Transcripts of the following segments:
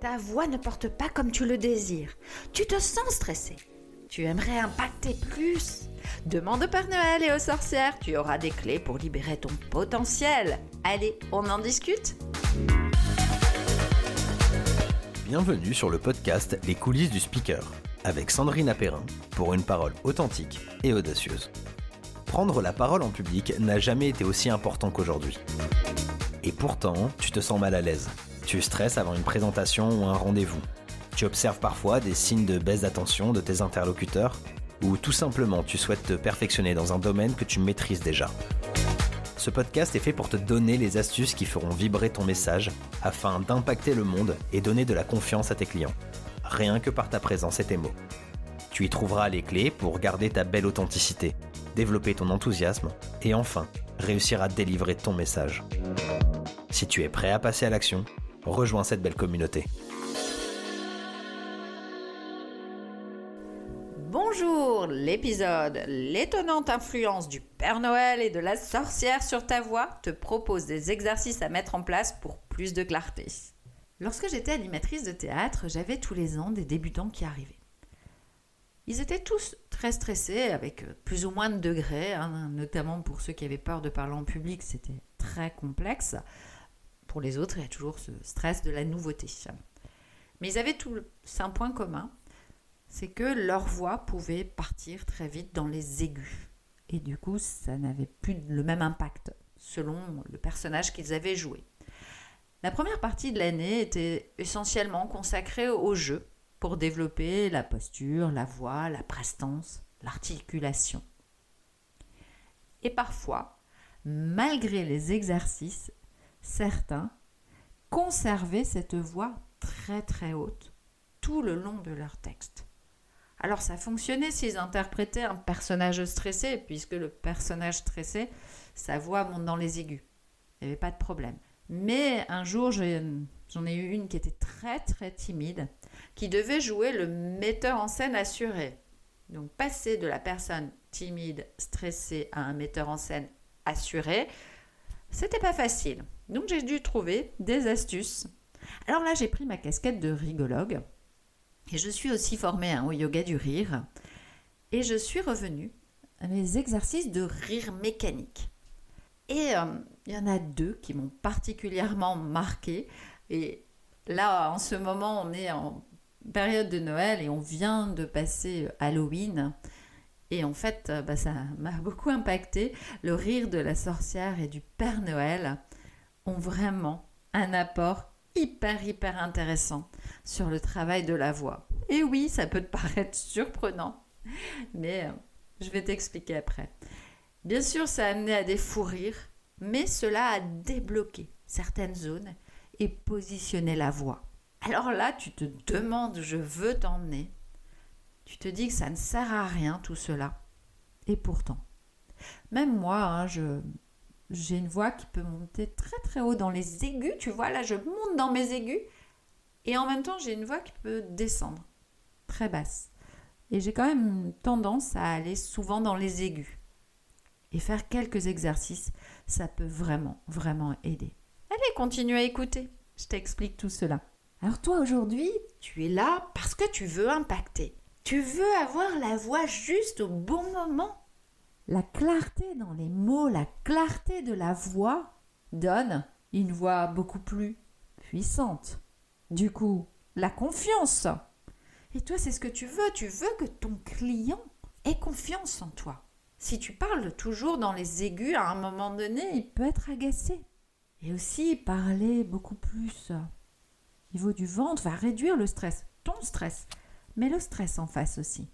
Ta voix ne porte pas comme tu le désires. Tu te sens stressé. Tu aimerais impacter plus. Demande au Père Noël et aux sorcières. Tu auras des clés pour libérer ton potentiel. Allez, on en discute Bienvenue sur le podcast Les coulisses du speaker avec Sandrine Apérin pour une parole authentique et audacieuse. Prendre la parole en public n'a jamais été aussi important qu'aujourd'hui. Et pourtant, tu te sens mal à l'aise. Tu stresses avant une présentation ou un rendez-vous. Tu observes parfois des signes de baisse d'attention de tes interlocuteurs ou tout simplement tu souhaites te perfectionner dans un domaine que tu maîtrises déjà. Ce podcast est fait pour te donner les astuces qui feront vibrer ton message afin d'impacter le monde et donner de la confiance à tes clients. Rien que par ta présence et tes mots. Tu y trouveras les clés pour garder ta belle authenticité, développer ton enthousiasme et enfin réussir à délivrer ton message. Si tu es prêt à passer à l'action, rejoins cette belle communauté. Bonjour, l'épisode L'étonnante influence du Père Noël et de la sorcière sur ta voix te propose des exercices à mettre en place pour plus de clarté. Lorsque j'étais animatrice de théâtre, j'avais tous les ans des débutants qui arrivaient. Ils étaient tous très stressés, avec plus ou moins de degrés, hein, notamment pour ceux qui avaient peur de parler en public, c'était très complexe. Pour les autres, il y a toujours ce stress de la nouveauté. Mais ils avaient tous un point commun, c'est que leur voix pouvait partir très vite dans les aigus. Et du coup, ça n'avait plus le même impact selon le personnage qu'ils avaient joué. La première partie de l'année était essentiellement consacrée au jeu pour développer la posture, la voix, la prestance, l'articulation. Et parfois, malgré les exercices, certains conservaient cette voix très très haute tout le long de leur texte. Alors ça fonctionnait s'ils interprétaient un personnage stressé, puisque le personnage stressé, sa voix monte dans les aigus. Il n'y avait pas de problème. Mais un jour, j'en ai eu une qui était très très timide, qui devait jouer le metteur en scène assuré. Donc passer de la personne timide, stressée à un metteur en scène assuré, c'était pas facile. Donc j'ai dû trouver des astuces. Alors là, j'ai pris ma casquette de rigologue et je suis aussi formée hein, au yoga du rire. Et je suis revenue à mes exercices de rire mécanique. Et euh, il y en a deux qui m'ont particulièrement marqué. Et là, en ce moment, on est en période de Noël et on vient de passer Halloween. Et en fait, euh, bah, ça m'a beaucoup impacté. Le rire de la sorcière et du Père Noël ont vraiment un apport hyper, hyper intéressant sur le travail de la voix. Et oui, ça peut te paraître surprenant, mais euh, je vais t'expliquer après. Bien sûr, ça a amené à des fous rires, mais cela a débloqué certaines zones et positionné la voix. Alors là, tu te demandes, je veux t'emmener. Tu te dis que ça ne sert à rien tout cela. Et pourtant, même moi, hein, je, j'ai une voix qui peut monter très très haut dans les aigus. Tu vois, là, je monte dans mes aigus. Et en même temps, j'ai une voix qui peut descendre très basse. Et j'ai quand même tendance à aller souvent dans les aigus. Et faire quelques exercices, ça peut vraiment, vraiment aider. Allez, continue à écouter. Je t'explique tout cela. Alors toi aujourd'hui, tu es là parce que tu veux impacter. Tu veux avoir la voix juste au bon moment. La clarté dans les mots, la clarté de la voix donne une voix beaucoup plus puissante. Du coup, la confiance. Et toi, c'est ce que tu veux. Tu veux que ton client ait confiance en toi. Si tu parles toujours dans les aigus, à un moment donné, il peut être agacé. Et aussi, parler beaucoup plus au niveau du ventre va réduire le stress, ton stress, mais le stress en face aussi.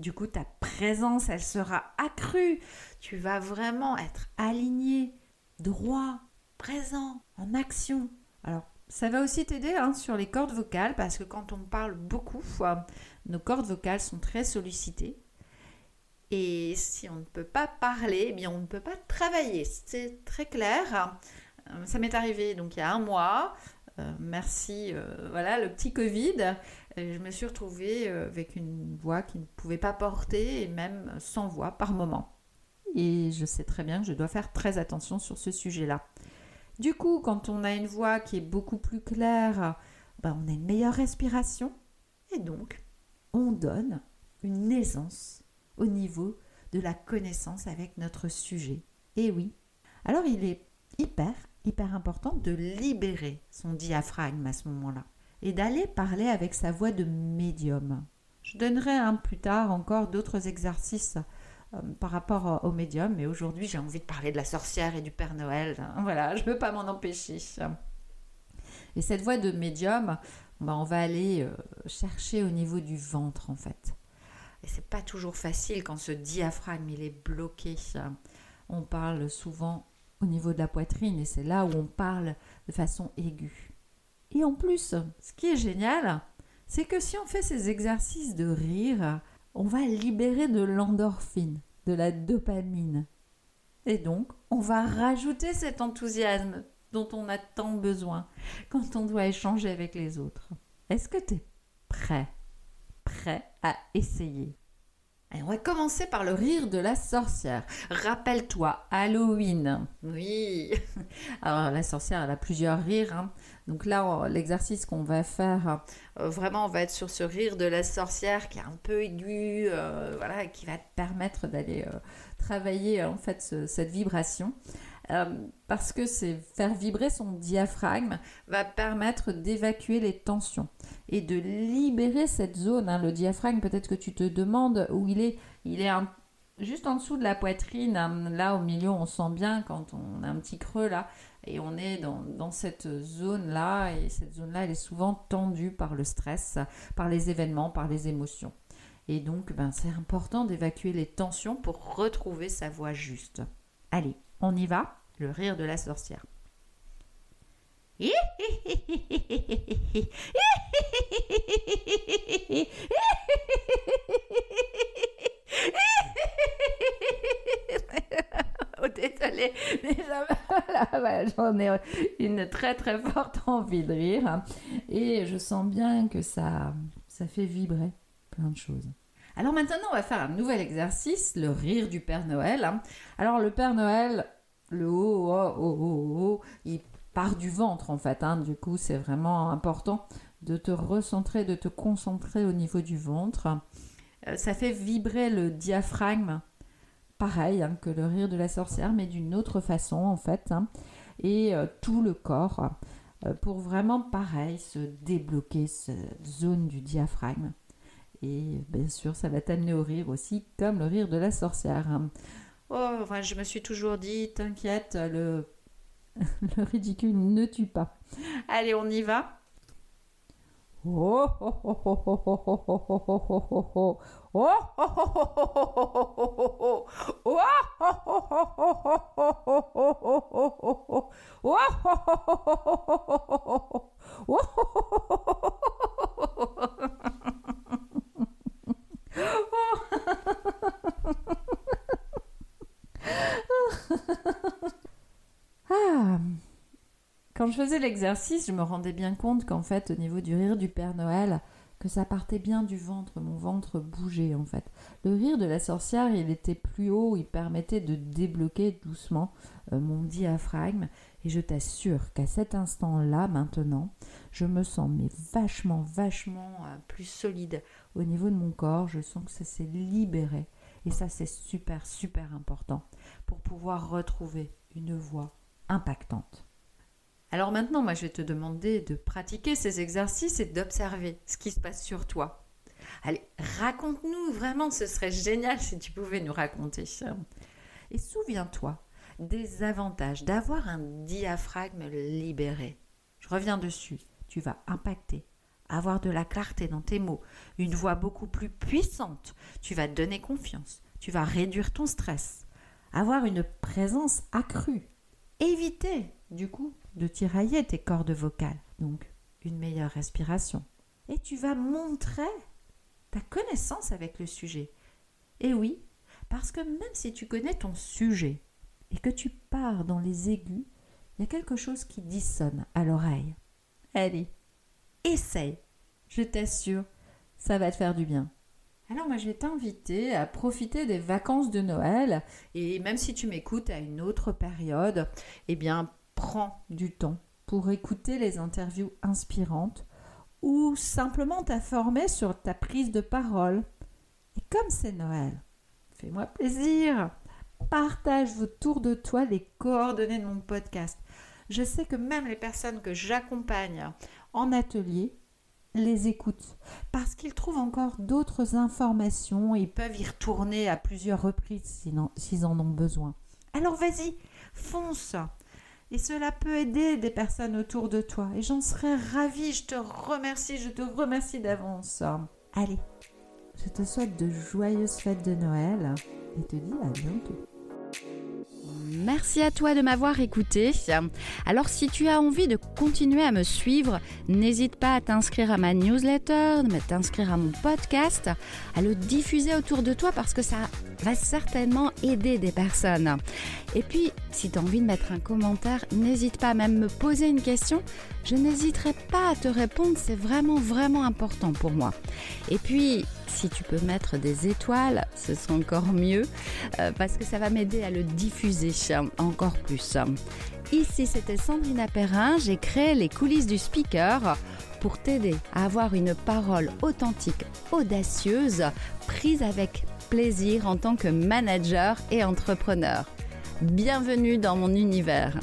Du coup, ta présence, elle sera accrue. Tu vas vraiment être aligné, droit, présent, en action. Alors, ça va aussi t'aider hein, sur les cordes vocales parce que quand on parle beaucoup, euh, nos cordes vocales sont très sollicitées. Et si on ne peut pas parler, eh bien on ne peut pas travailler. C'est très clair. Euh, ça m'est arrivé donc il y a un mois. Euh, merci, voilà, le petit Covid. Je me suis retrouvée avec une voix qui ne pouvait pas porter et même sans voix par moment. Et je sais très bien que je dois faire très attention sur ce sujet-là. Du coup, quand on a une voix qui est beaucoup plus claire, ben, on a une meilleure respiration et donc on donne une aisance au niveau de la connaissance avec notre sujet. Et oui. Alors il est hyper, hyper important de libérer son diaphragme à ce moment-là et d'aller parler avec sa voix de médium. Je donnerai un plus tard encore d'autres exercices euh, par rapport au médium, mais aujourd'hui j'ai envie de parler de la sorcière et du Père Noël. Voilà, je ne peux pas m'en empêcher. Et cette voix de médium, ben, on va aller euh, chercher au niveau du ventre en fait. Et c'est pas toujours facile quand ce diaphragme il est bloqué. On parle souvent au niveau de la poitrine et c'est là où on parle de façon aiguë. Et en plus, ce qui est génial, c'est que si on fait ces exercices de rire, on va libérer de l'endorphine, de la dopamine. Et donc, on va rajouter cet enthousiasme dont on a tant besoin quand on doit échanger avec les autres. Est-ce que tu es prêt? Prêt à essayer? On va commencer par le rire de la sorcière. Rappelle-toi, Halloween. Oui. Alors la sorcière, elle a plusieurs rires. Hein. Donc là, l'exercice qu'on va faire, euh, vraiment, on va être sur ce rire de la sorcière qui est un peu aigu, euh, voilà, qui va te permettre d'aller euh, travailler en fait cette vibration. Euh, parce que c'est faire vibrer son diaphragme va permettre d'évacuer les tensions et de libérer cette zone. Hein. Le diaphragme, peut-être que tu te demandes où il est. Il est juste en dessous de la poitrine. Hein. Là, au milieu, on sent bien quand on a un petit creux là. Et on est dans, cette zone-là. Et cette zone-là, elle est souvent tendue par le stress, par les événements, par les émotions. Et donc, ben, c'est important d'évacuer les tensions pour retrouver sa voix juste. Allez, on y va? Le rire de la sorcière. oh, désolé, j'en ai une très très forte envie de rire hein. et je sens bien que ça, ça fait vibrer plein de choses. Alors maintenant, on va faire un nouvel exercice, le rire du Père Noël. Hein. Alors le Père Noël, le haut, oh, oh, oh, il part du ventre en fait. Hein. Du coup, c'est vraiment important de te recentrer, de te concentrer au niveau du ventre. Euh, ça fait vibrer le diaphragme, pareil hein, que le rire de la sorcière, mais d'une autre façon en fait. Hein. Et euh, tout le corps euh, pour vraiment pareil se débloquer cette zone du diaphragme. Et bien sûr, ça va t'amener au rire aussi, comme le rire de la sorcière. Oh, enfin, je me suis toujours dit, t'inquiète, le... le ridicule ne tue pas. Allez, on y va. Ah. Quand je faisais l'exercice, je me rendais bien compte qu'en fait, au niveau du rire du Père Noël, que ça partait bien du ventre, mon ventre bougeait en fait. Le rire de la sorcière, il était plus haut, il permettait de débloquer doucement euh, mon diaphragme. Et je t'assure qu'à cet instant-là, maintenant, je me sens mais vachement, vachement euh, plus solide au niveau de mon corps. Je sens que ça s'est libéré. Et ça, c'est super, super important pour pouvoir retrouver une voix impactante. Alors maintenant, moi, je vais te demander de pratiquer ces exercices et d'observer ce qui se passe sur toi. Allez, raconte-nous vraiment, ce serait génial si tu pouvais nous raconter ça. Et souviens-toi des avantages d'avoir un diaphragme libéré. Je reviens dessus. Tu vas impacter, avoir de la clarté dans tes mots, une voix beaucoup plus puissante. Tu vas donner confiance. Tu vas réduire ton stress, avoir une présence accrue, éviter du coup de tirailler tes cordes vocales, donc une meilleure respiration. Et tu vas montrer ta connaissance avec le sujet. Et oui, parce que même si tu connais ton sujet et que tu pars dans les aigus, il y a quelque chose qui dissonne à l'oreille. Allez, essaye. Je t'assure, ça va te faire du bien. Alors moi je vais t'inviter à profiter des vacances de Noël et même si tu m'écoutes à une autre période, eh bien prends du temps pour écouter les interviews inspirantes ou simplement t'informer sur ta prise de parole. Et comme c'est Noël, fais-moi plaisir. Partage autour de toi les coordonnées de mon podcast. Je sais que même les personnes que j'accompagne en atelier les écoutent parce qu'ils trouvent encore d'autres informations et peuvent y retourner à plusieurs reprises s'ils en ont besoin. Alors vas-y, fonce et cela peut aider des personnes autour de toi. Et j'en serais ravie. Je te remercie. Je te remercie d'avance. Allez, je te souhaite de joyeuses fêtes de Noël et te dis à bientôt. Merci à toi de m'avoir écouté. Alors si tu as envie de continuer à me suivre, n'hésite pas à t'inscrire à ma newsletter, à t'inscrire à mon podcast, à le diffuser autour de toi parce que ça va certainement aider des personnes. Et puis, si tu as envie de mettre un commentaire, n'hésite pas à même me poser une question. Je n'hésiterai pas à te répondre, c'est vraiment, vraiment important pour moi. Et puis, si tu peux mettre des étoiles, ce sera encore mieux euh, parce que ça va m'aider à le diffuser encore plus. Ici, c'était Sandrina Perrin. J'ai créé les coulisses du speaker pour t'aider à avoir une parole authentique, audacieuse, prise avec plaisir en tant que manager et entrepreneur. Bienvenue dans mon univers.